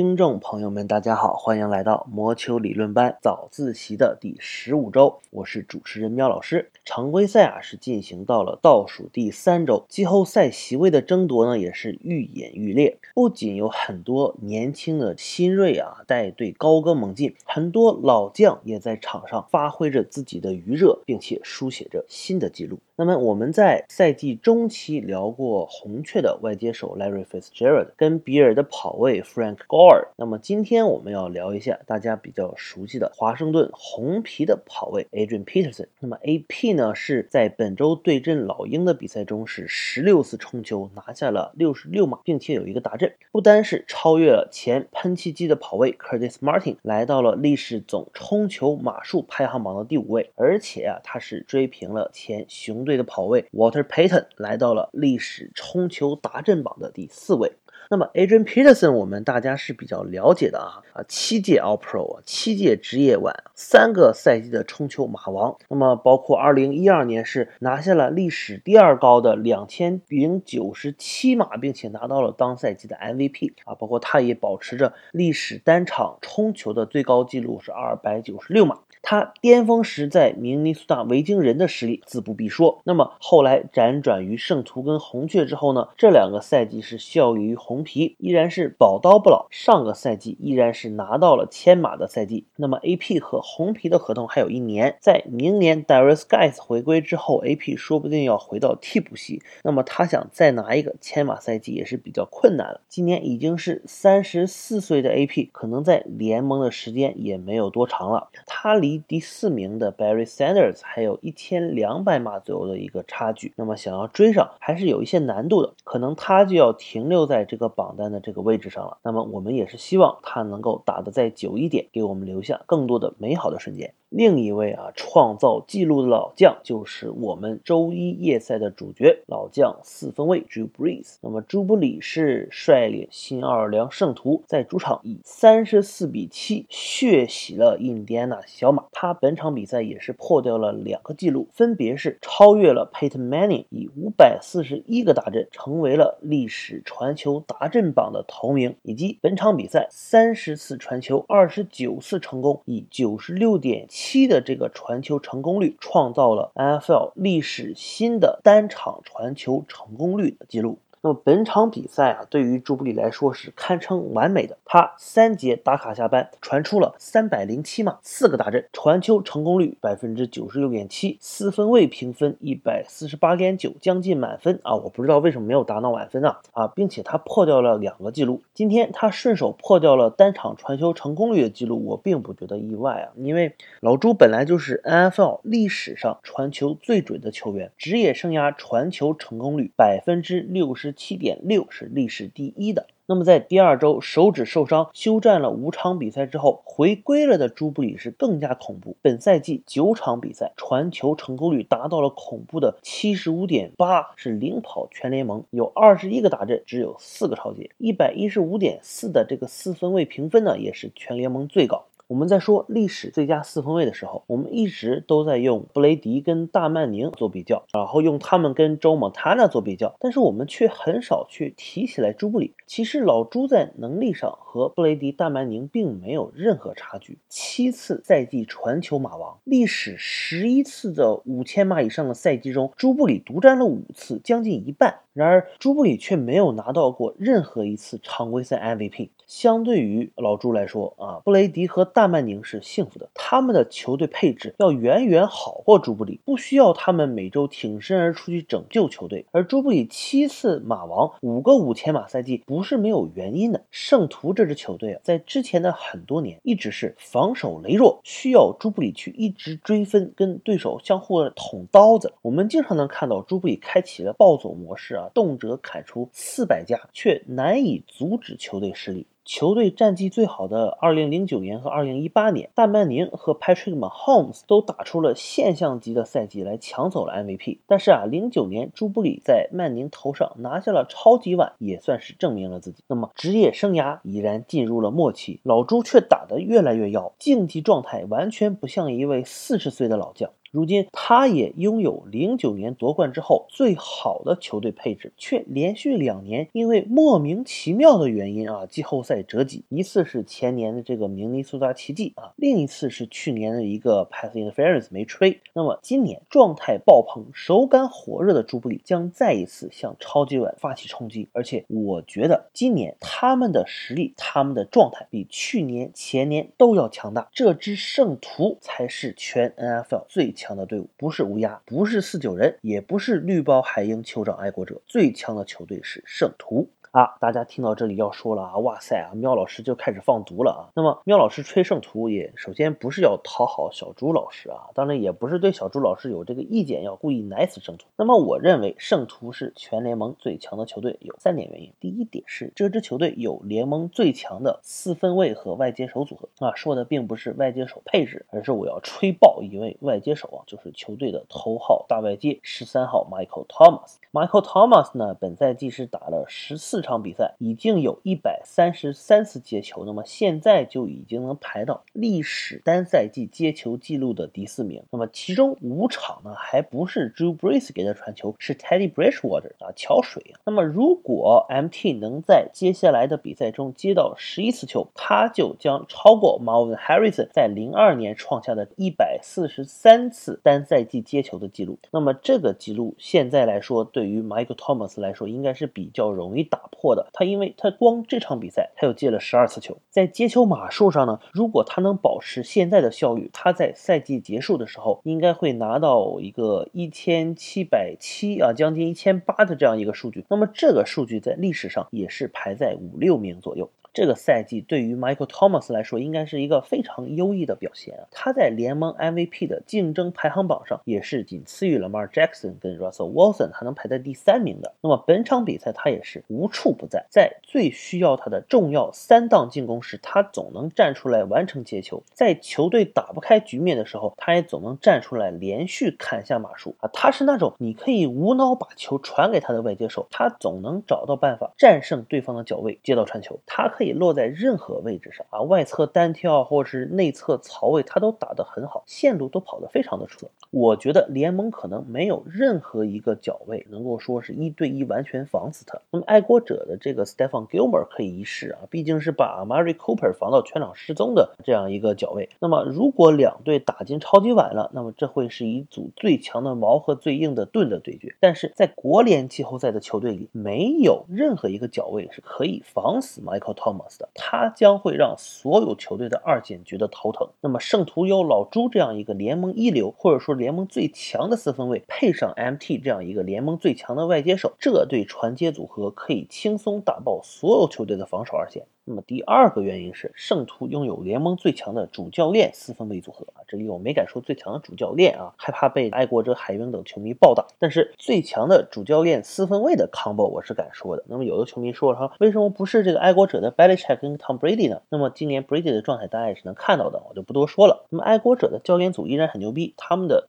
听众朋友们，大家好，欢迎来到魔球理论班早自习的第十五周，我是主持人喵老师。常规赛啊是进行到了倒数第三周，季后赛席位的争夺呢也是愈演愈烈。不仅有很多年轻的新锐啊带队高歌猛进，很多老将也在场上发挥着自己的余热，并且书写着新的记录。那么我们在赛季中期聊过红雀的外接手 Larry Fitzgerald 跟比尔的跑位 Frank Gore。那么今天我们要聊一下大家比较熟悉的华盛顿红皮的跑位 Adrian Peterson。那么 AP 呢是在本周对阵老鹰的比赛中是十六次冲球拿下了六十六码，并且有一个达阵，不单是超越了前喷气机的跑位 Curtis Martin，来到了历史总冲球码数排行榜的第五位，而且啊他是追平了前熊队。的跑位 Water Payton 来到了历史冲球达阵榜的第四位。那么 Adrian Peterson 我们大家是比较了解的啊啊，七届 All Pro 啊，七届职业碗，三个赛季的冲球马王。那么包括2012年是拿下了历史第二高的两千零九十七码，并且拿到了当赛季的 MVP 啊。包括他也保持着历史单场冲球的最高纪录是二百九十六码。他巅峰时在明尼苏达维京人的实力自不必说。那么后来辗转于圣徒跟红雀之后呢？这两个赛季是效力于红红皮，依然是宝刀不老。上个赛季依然是拿到了千马的赛季。那么 AP 和红皮的合同还有一年，在明年 Darius Guys 回归之后，AP 说不定要回到替补席。那么他想再拿一个千马赛季也是比较困难了。今年已经是三十四岁的 AP，可能在联盟的时间也没有多长了。他离第四名的 Barry Sanders 还有一千两百码左右的一个差距，那么想要追上还是有一些难度的，可能他就要停留在这个榜单的这个位置上了。那么我们也是希望他能够打得再久一点，给我们留下更多的美好的瞬间。另一位啊，创造纪录的老将就是我们周一夜赛的主角，老将四分卫 Drew Brees。那么朱布里是率领新奥尔良圣徒在主场以三十四比七血洗了印第安纳小马。他本场比赛也是破掉了两个纪录，分别是超越了 Peyton Manning，以五百四十一个达阵成为了历史传球达阵榜的头名，以及本场比赛三十次传球，二十九次成功，以九十六点。七的这个传球成功率创造了 NFL 历史新的单场传球成功率的记录。那么本场比赛啊，对于朱布里来说是堪称完美的。他三节打卡下班，传出了三百零七码，四个大阵，传球成功率百分之九十六点七，四分位评分一百四十八点九，将近满分啊！我不知道为什么没有达到满分啊啊！并且他破掉了两个记录，今天他顺手破掉了单场传球成功率的记录，我并不觉得意外啊，因为老朱本来就是 NFL 历史上传球最准的球员，职业生涯传球成功率百分之六十。七点六是历史第一的。那么在第二周手指受伤休战了五场比赛之后回归了的朱布里是更加恐怖。本赛季九场比赛传球成功率达到了恐怖的七十五点八，是领跑全联盟。有二十一个打阵，只有四个超节。一百一十五点四的这个四分位评分呢，也是全联盟最高。我们在说历史最佳四分卫的时候，我们一直都在用布雷迪跟大曼宁做比较，然后用他们跟周蒙塔纳做比较，但是我们却很少去提起来朱布里。其实老朱在能力上和布雷迪、大曼宁并没有任何差距。七次赛季传球马王，历史十一次的五千码以上的赛季中，朱布里独占了五次，将近一半。然而朱布里却没有拿到过任何一次常规赛 MVP。相对于老朱来说啊，布雷迪和大曼宁是幸福的，他们的球队配置要远远好过朱布里，不需要他们每周挺身而出去拯救球队。而朱布里七次马王，五个五千马赛季不是没有原因的。圣徒这支球队啊，在之前的很多年一直是防守羸弱，需要朱布里去一直追分，跟对手相互捅刀子。我们经常能看到朱布里开启了暴走模式啊，动辄砍出四百加，却难以阻止球队失利。球队战绩最好的2009年和2018年，大曼宁和 Patrick Mahomes 都打出了现象级的赛季来抢走了 MVP。但是啊，09年朱布里在曼宁头上拿下了超级碗，也算是证明了自己。那么职业生涯已然进入了末期，老朱却打得越来越妖，竞技状态完全不像一位四十岁的老将。如今他也拥有零九年夺冠之后最好的球队配置，却连续两年因为莫名其妙的原因啊，季后赛折戟。一次是前年的这个明尼苏达奇迹啊，另一次是去年的一个 pass interference 没吹。那么今年状态爆棚、手感火热的朱布里将再一次向超级碗发起冲击，而且我觉得今年他们的实力、他们的状态比去年、前年都要强大。这支圣徒才是全 NFL 最强的队伍，不是乌鸦，不是四九人，也不是绿包海鹰酋长爱国者，最强的球队是圣徒。啊，大家听到这里要说了啊，哇塞啊，喵老师就开始放毒了啊。那么喵老师吹圣徒也首先不是要讨好小朱老师啊，当然也不是对小朱老师有这个意见要故意奶死圣徒。那么我认为圣徒是全联盟最强的球队，有三点原因。第一点是这支球队有联盟最强的四分卫和外接手组合啊，说的并不是外接手配置，而是我要吹爆一位外接手啊，就是球队的头号大外接十三号 Michael Thomas。Michael Thomas 呢，本赛季是打了十四场比赛，已经有一百三十三次接球，那么现在就已经能排到历史单赛季接球记录的第四名。那么其中五场呢，还不是 Drew Brees 给他传球，是 Teddy Bridgewater 啊，桥水啊。那么如果 MT 能在接下来的比赛中接到十一次球，他就将超过 Marvin Harrison 在零二年创下的一百四十三次单赛季接球的记录。那么这个记录现在来说对。于 Michael Thomas 来说，应该是比较容易打破的。他因为他光这场比赛，他又接了十二次球，在接球码数上呢，如果他能保持现在的效率，他在赛季结束的时候，应该会拿到一个一千七百七啊，将近一千八的这样一个数据。那么这个数据在历史上也是排在五六名左右。这个赛季对于 Michael Thomas 来说，应该是一个非常优异的表现啊！他在联盟 MVP 的竞争排行榜上也是仅次于 Lamar Jackson 跟 Russell Wilson，还能排在第三名的。那么本场比赛他也是无处不在，在最需要他的重要三档进攻时，他总能站出来完成接球；在球队打不开局面的时候，他也总能站出来连续砍下马术啊！他是那种你可以无脑把球传给他的外接手，他总能找到办法战胜对方的脚位接到传球，他。可可以落在任何位置上啊，外侧单挑或者是内侧槽位，他都打得很好，线路都跑得非常的出色。我觉得联盟可能没有任何一个脚位能够说是一对一完全防死他。那么爱国者的这个 Stephen Gilmore 可以一试啊，毕竟是把 Mary Cooper 防到全场失踪的这样一个脚位。那么如果两队打进超级碗了，那么这会是一组最强的矛和最硬的盾的对决。但是在国联季后赛的球队里，没有任何一个脚位是可以防死 Michael Thomas。他将会让所有球队的二线觉得头疼。那么圣徒有老朱这样一个联盟一流，或者说联盟最强的四分卫，配上 MT 这样一个联盟最强的外接手，这对传接组合可以轻松打爆所有球队的防守二线。那么第二个原因是圣徒拥有联盟最强的主教练四分卫组合啊，这里我没敢说最强的主教练啊，害怕被爱国者、海鹰等球迷暴打。但是最强的主教练四分卫的 combo 我是敢说的。那么有的球迷说了，为什么不是这个爱国者的 Belichick 跟 Tom Brady 呢？那么今年 Brady 的状态大家也是能看到的，我就不多说了。那么爱国者的教练组依然很牛逼，他们的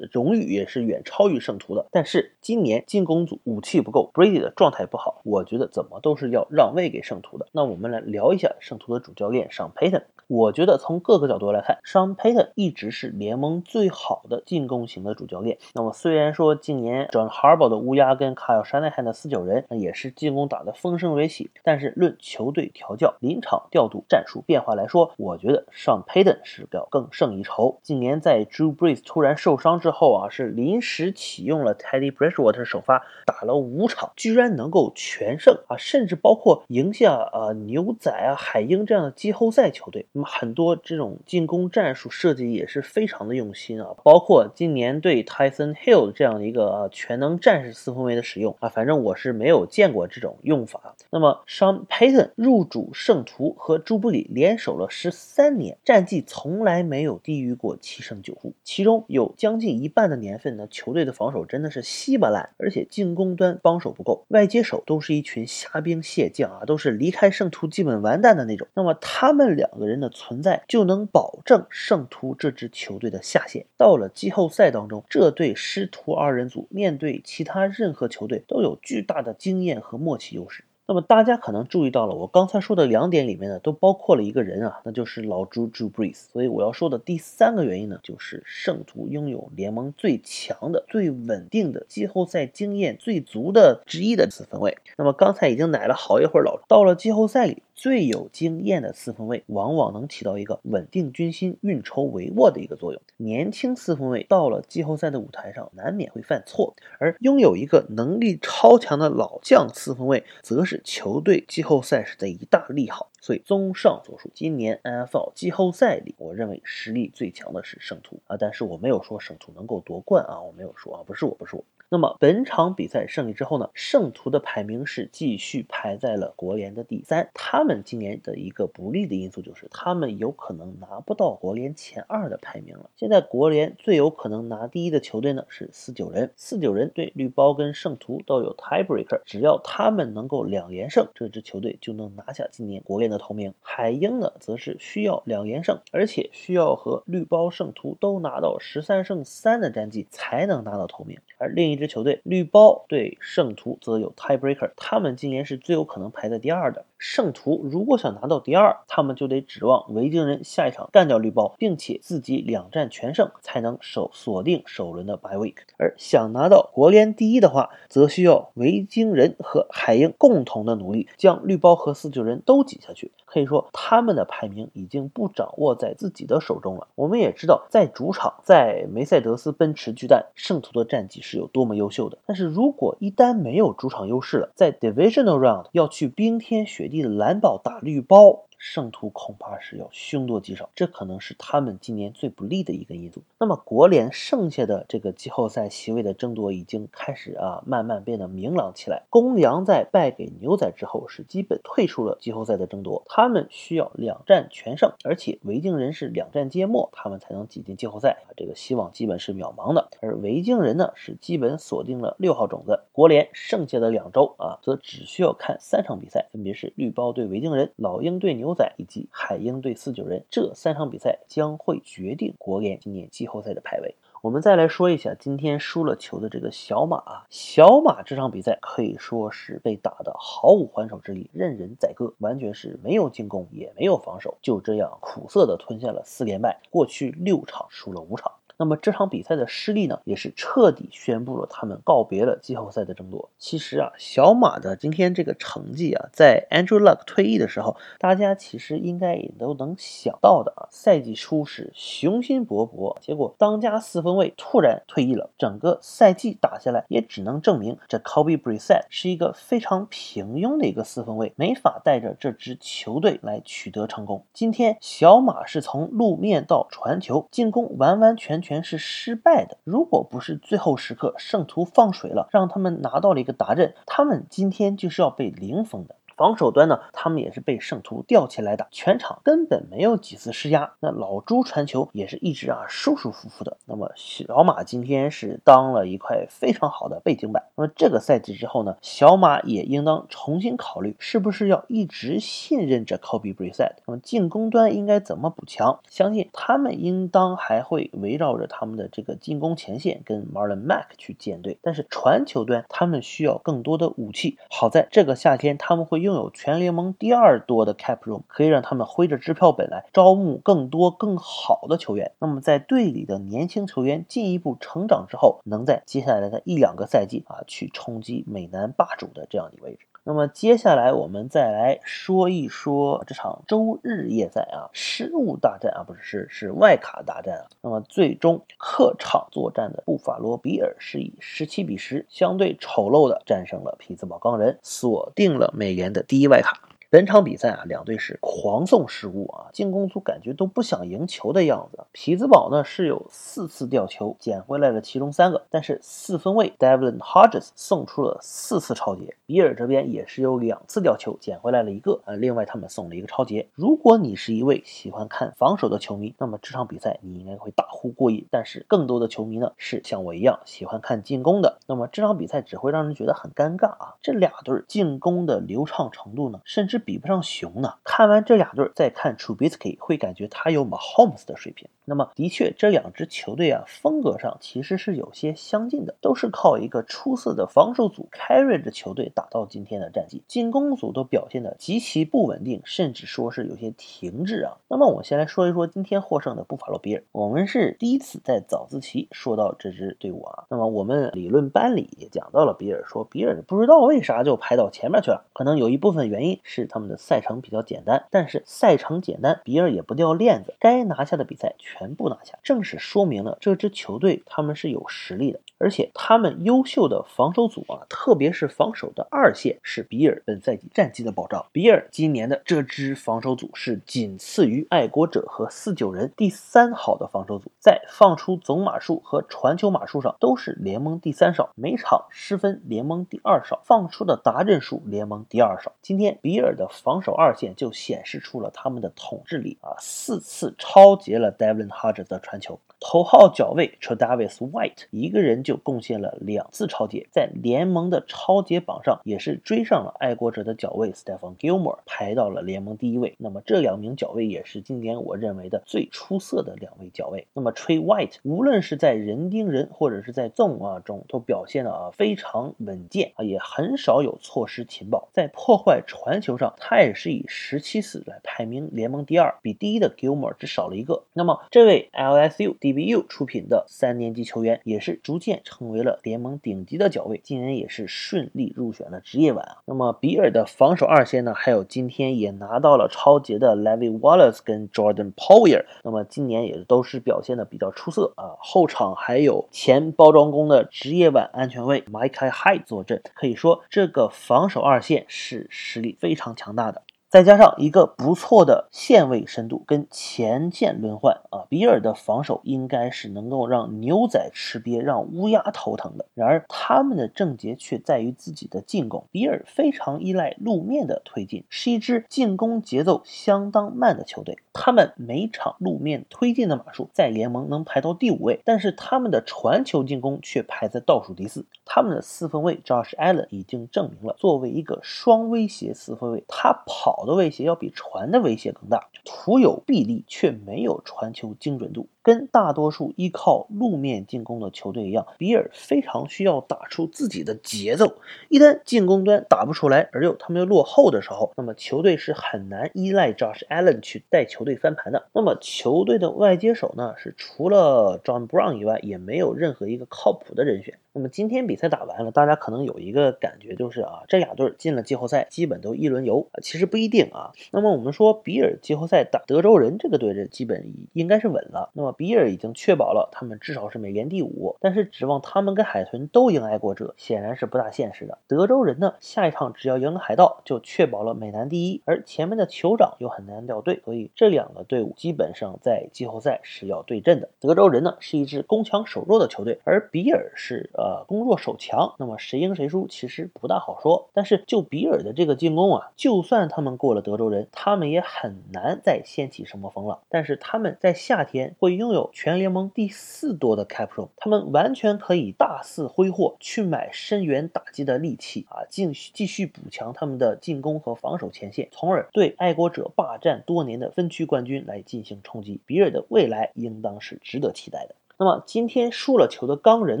荣誉也是远超于圣徒的。但是今年进攻组武器不够，Brady 的状态不好，我觉得怎么都是要让位给圣徒的。那我们来。聊一下圣徒的主教练上 Payton。我觉得从各个角度来看，Sean Payton 一直是联盟最好的进攻型的主教练。那么虽然说近年 John Harbaugh 的乌鸦跟 Kyle Shanahan 的四九人也是进攻打得风生水起，但是论球队调教、临场调度、战术变化来说，我觉得 Sean Payton 是要更胜一筹。今年在 Drew Brees 突然受伤之后啊，是临时启用了 Teddy Bridgewater 首发，打了五场，居然能够全胜啊，甚至包括赢下啊牛仔啊海鹰这样的季后赛球队。那么很多这种进攻战术设计也是非常的用心啊，包括今年对 Tyson Hill 这样的一个全能战士四分卫的使用啊，反正我是没有见过这种用法。那么 Sean Payton 入主圣徒和朱布里联手了十三年，战绩从来没有低于过七胜九负，其中有将近一半的年份呢，球队的防守真的是稀巴烂，而且进攻端帮手不够，外接手都是一群虾兵蟹将啊，都是离开圣徒基本完蛋的那种。那么他们两个人的。存在就能保证圣徒这支球队的下限。到了季后赛当中，这对师徒二人组面对其他任何球队都有巨大的经验和默契优势。那么大家可能注意到了，我刚才说的两点里面呢，都包括了一个人啊，那就是老朱 Drew Brees。所以我要说的第三个原因呢，就是圣徒拥有联盟最强的、最稳定的季后赛经验最足的之一的四分卫。那么刚才已经奶了好一会儿老，到了季后赛里。最有经验的四分卫往往能起到一个稳定军心、运筹帷幄的一个作用。年轻四分卫到了季后赛的舞台上，难免会犯错，而拥有一个能力超强的老将四分卫，则是球队季后赛时的一大利好。所以，综上所述，今年 NFL 季后赛里，我认为实力最强的是圣徒啊，但是我没有说圣徒能够夺冠啊，我没有说啊，不是我，不是我。那么本场比赛胜利之后呢？圣徒的排名是继续排在了国联的第三。他们今年的一个不利的因素就是他们有可能拿不到国联前二的排名了。现在国联最有可能拿第一的球队呢是四九人，四九人对绿包跟圣徒都有 tiebreaker，只要他们能够两连胜，这支球队就能拿下今年国联的的头名。海鹰呢，则是需要两连胜，而且需要和绿包、圣徒都拿到十三胜三的战绩才能拿到头名，而另一支。球队绿包对圣徒则有 tiebreaker，他们今年是最有可能排在第二的。圣徒如果想拿到第二，他们就得指望维京人下一场干掉绿包，并且自己两战全胜，才能守锁定首轮的 by week。而想拿到国联第一的话，则需要维京人和海鹰共同的努力，将绿包和四九人都挤下去。可以说，他们的排名已经不掌握在自己的手中了。我们也知道，在主场，在梅赛德斯奔驰巨蛋，圣徒的战绩是有多么优秀的。但是如果一旦没有主场优势了，在 divisional round 要去冰天雪地的蓝宝打绿包。圣徒恐怕是要凶多吉少，这可能是他们今年最不利的一个因素。那么国联剩下的这个季后赛席位的争夺已经开始啊，慢慢变得明朗起来。公羊在败给牛仔之后是基本退出了季后赛的争夺，他们需要两战全胜，而且维京人是两战皆末，他们才能挤进季后赛，这个希望基本是渺茫的。而维京人呢是基本锁定了六号种子，国联剩下的两周啊，则只需要看三场比赛，分别是绿包对维京人、老鹰对牛。仔以及海鹰队四九人这三场比赛将会决定国联今年季后赛的排位。我们再来说一下今天输了球的这个小马啊，小马这场比赛可以说是被打得毫无还手之力，任人宰割，完全是没有进攻也没有防守，就这样苦涩的吞下了四连败，过去六场输了五场。那么这场比赛的失利呢，也是彻底宣布了他们告别了季后赛的争夺。其实啊，小马的今天这个成绩啊，在 Andrew Luck 退役的时候，大家其实应该也都能想到的啊。赛季初是雄心勃勃，结果当家四分卫突然退役了，整个赛季打下来，也只能证明这 Kobe Bryant 是一个非常平庸的一个四分卫，没法带着这支球队来取得成功。今天小马是从路面到传球进攻完完全全。全是失败的。如果不是最后时刻圣徒放水了，让他们拿到了一个达阵，他们今天就是要被零封的。防守端呢，他们也是被圣徒吊起来打，全场根本没有几次施压。那老朱传球也是一直啊舒舒服服的。那么小马今天是当了一块非常好的背景板。那么这个赛季之后呢，小马也应当重新考虑，是不是要一直信任着 Kobe Bryant。那么进攻端应该怎么补强？相信他们应当还会围绕着他们的这个进攻前线跟 Marlon Mack 去建队。但是传球端他们需要更多的武器。好在这个夏天他们会。拥有全联盟第二多的 cap room，可以让他们挥着支票本来招募更多更好的球员。那么在队里的年轻球员进一步成长之后，能在接下来的一两个赛季啊，去冲击美男霸主的这样的位置。那么接下来我们再来说一说这场周日夜赛啊，失误大战啊，不是是是外卡大战啊。那么最终客场作战的布法罗比尔是以十七比十相对丑陋的战胜了匹兹堡钢人，锁定了美联的第一外卡。本场比赛啊，两队是狂送失误啊，进攻组感觉都不想赢球的样子。匹兹堡呢是有四次掉球，捡回来了其中三个，但是四分卫 Devlin Hodges 送出了四次超节。比尔这边也是有两次掉球，捡回来了一个啊，另外他们送了一个超节。如果你是一位喜欢看防守的球迷，那么这场比赛你应该会大呼过瘾。但是更多的球迷呢是像我一样喜欢看进攻的，那么这场比赛只会让人觉得很尴尬啊。这俩队进攻的流畅程度呢，甚至比不上熊呢。看完这俩队，再看 Trubisky，会感觉他有 Mahomes 的水平。那么，的确，这两支球队啊，风格上其实是有些相近的，都是靠一个出色的防守组 carry 着球队打到今天的战绩。进攻组都表现的极其不稳定，甚至说是有些停滞啊。那么，我先来说一说今天获胜的布法罗比尔。我们是第一次在早自习说到这支队伍啊。那么，我们理论班里也讲到了比尔，说比尔不知道为啥就排到前面去了，可能有一部分原因是他们的赛程比较简单，但是赛程简单，比尔也不掉链子，该拿下的比赛。全部拿下，正是说明了这支球队他们是有实力的，而且他们优秀的防守组啊，特别是防守的二线，是比尔本赛季战绩的保障。比尔今年的这支防守组是仅次于爱国者和四九人第三好的防守组，在放出总码数和传球码数上都是联盟第三少，每场失分联盟第二少，放出的达阵数联盟第二少。今天比尔的防守二线就显示出了他们的统治力啊，四次超截了 Devlin。哈着的传球。头号角卫 Travis White 一个人就贡献了两次超节，在联盟的超节榜上也是追上了爱国者的角卫 Stephon Gilmore，排到了联盟第一位。那么这两名角卫也是今年我认为的最出色的两位角卫。那么 Trey White 无论是在人盯人或者是在纵啊中都表现的啊非常稳健啊，也很少有错失情报。在破坏传球上，他也是以十七次来排名联盟第二，比第一的 Gilmore 只少了一个。那么这位 LSU 第 BU 出品的三年级球员也是逐渐成为了联盟顶级的脚位，今年也是顺利入选了职业碗啊。那么比尔的防守二线呢，还有今天也拿到了超级的 Levy Wallace 跟 Jordan Poyer，那么今年也都是表现的比较出色啊。后场还有前包装工的职业碗安全卫 Mike Hyde 坐镇，可以说这个防守二线是实力非常强大的。再加上一个不错的线位深度跟前线轮换啊，比尔的防守应该是能够让牛仔吃瘪，让乌鸦头疼的。然而他们的症结却在于自己的进攻。比尔非常依赖路面的推进，是一支进攻节奏相当慢的球队。他们每场路面推进的码数在联盟能排到第五位，但是他们的传球进攻却排在倒数第四。他们的四分卫 Josh Allen 已经证明了，作为一个双威胁四分卫，他跑。的威胁要比船的威胁更大，徒有臂力却没有传球精准度。跟大多数依靠路面进攻的球队一样，比尔非常需要打出自己的节奏。一旦进攻端打不出来，而又他们又落后的时候，那么球队是很难依赖 Josh Allen 去带球队翻盘的。那么球队的外接手呢，是除了 John Brown 以外，也没有任何一个靠谱的人选。那么今天比赛打完了，大家可能有一个感觉就是啊，这俩队进了季后赛，基本都一轮游。其实不一定啊。那么我们说比尔季后赛打德州人这个队，这基本应该是稳了。那么比尔已经确保了他们至少是美联第五，但是指望他们跟海豚都赢爱国者，显然是不大现实的。德州人呢，下一场只要赢了海盗，就确保了美南第一，而前面的酋长又很难掉队，所以这两个队伍基本上在季后赛是要对阵的。德州人呢是一支攻强守弱的球队，而比尔是呃攻弱守强，那么谁赢谁输其实不大好说。但是就比尔的这个进攻啊，就算他们过了德州人，他们也很难再掀起什么风浪。但是他们在夏天会用拥有。全联盟第四多的 cap room，他们完全可以大肆挥霍去买深远打击的利器啊，继续继续补强他们的进攻和防守前线，从而对爱国者霸占多年的分区冠军来进行冲击。比尔的未来应当是值得期待的。那么今天输了球的钢人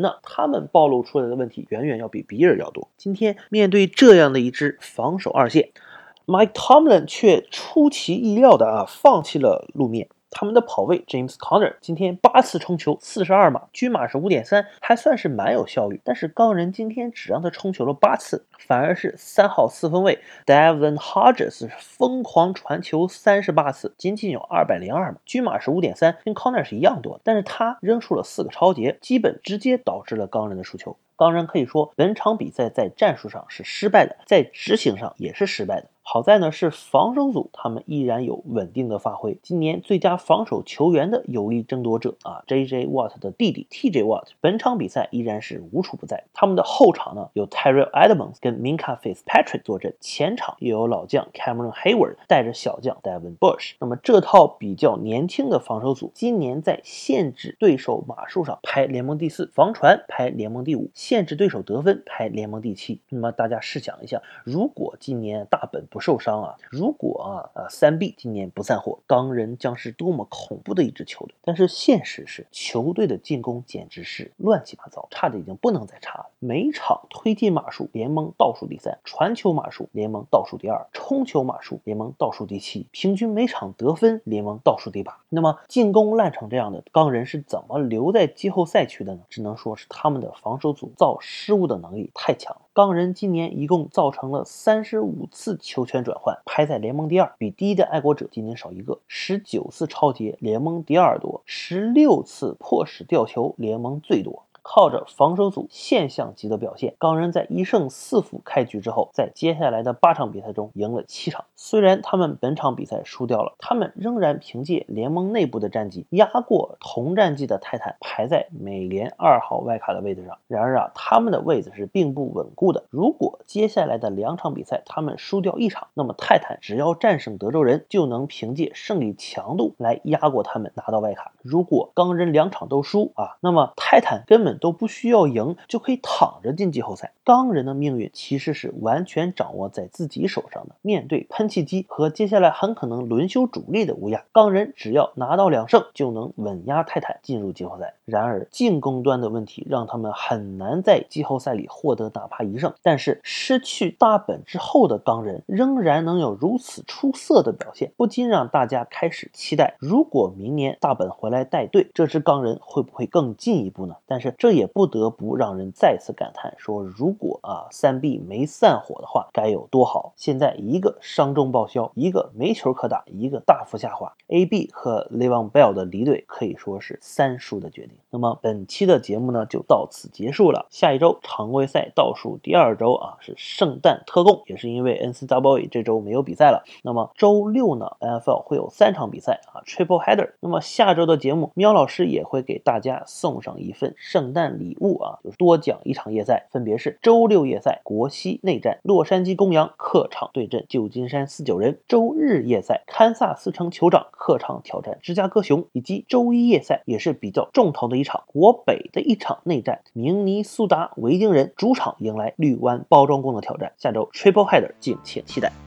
呢？他们暴露出来的问题远远要比比尔要多。今天面对这样的一支防守二线，Mike Tomlin 却出其意料的啊放弃了路面。他们的跑位 James Conner 今天八次冲球，四十二码，均码是五点三，还算是蛮有效率。但是钢人今天只让他冲球了八次，反而是三号四分卫 Devin Hodges 疯狂传球三十八次，仅仅有二百零二码，均码是五点三，跟 Conner 是一样多。但是他扔出了四个超节，基本直接导致了钢人的输球。钢人可以说本场比赛在战术上是失败的，在执行上也是失败的。好在呢，是防守组他们依然有稳定的发挥。今年最佳防守球员的有力争夺者啊，J.J. Watt 的弟弟 T.J. Watt，本场比赛依然是无处不在。他们的后场呢有 Terrell Edmonds 跟 Minka Fitzpatrick 坐镇，前场又有老将 Cameron Hayward 带着小将 Devin Bush。那么这套比较年轻的防守组，今年在限制对手码数上排联盟第四，防传排联盟第五，限制对手得分排联盟第七。那么大家试想一下，如果今年大本不受伤啊。如果啊呃三 B 今年不散伙，钢人将是多么恐怖的一支球队。但是现实是，球队的进攻简直是乱七八糟，差的已经不能再差了。每场推进码数联盟倒数第三，传球码数联盟倒数第二，冲球码数联盟倒数第七，平均每场得分联盟倒数第八。那么进攻烂成这样的钢人是怎么留在季后赛区的呢？只能说是他们的防守组造失误的能力太强。钢人今年一共造成了三十五次球权转换，排在联盟第二，比第一的爱国者今年少一个。十九次超节，联盟第二多；十六次迫使掉球，联盟最多。靠着防守组现象级的表现，钢人在一胜四负开局之后，在接下来的八场比赛中赢了七场。虽然他们本场比赛输掉了，他们仍然凭借联盟内部的战绩压过同战绩的泰坦，排在美联二号外卡的位置上。然而啊，他们的位置是并不稳固的。如果接下来的两场比赛他们输掉一场，那么泰坦只要战胜德州人，就能凭借胜利强度来压过他们，拿到外卡。如果钢人两场都输啊，那么泰坦根本。都不需要赢就可以躺着进季后赛。钢人的命运其实是完全掌握在自己手上的。面对喷气机和接下来很可能轮休主力的乌鸦，钢人只要拿到两胜就能稳压泰坦进入季后赛。然而进攻端的问题让他们很难在季后赛里获得哪怕一胜。但是失去大本之后的钢人仍然能有如此出色的表现，不禁让大家开始期待：如果明年大本回来带队，这支钢人会不会更进一步呢？但是。这也不得不让人再次感叹：说如果啊三 B 没散伙的话，该有多好！现在一个伤重报销，一个没球可打，一个大幅下滑。AB 和 Levon Bell 的离队可以说是三输的决定。那么本期的节目呢就到此结束了。下一周常规赛倒数第二周啊是圣诞特供，也是因为 NCAA 这周没有比赛了。那么周六呢 NFL 会有三场比赛啊 Triple Header。那么下周的节目，喵老师也会给大家送上一份圣。诞礼物啊，就是多讲一场夜赛，分别是周六夜赛国西内战，洛杉矶公羊客场对阵旧金山四九人；周日夜赛堪萨斯城酋长客场挑战芝加哥熊，以及周一夜赛也是比较重头的一场国北的一场内战，明尼苏达维京人主场迎来绿湾包装工的挑战。下周 Triple Header，敬请期待。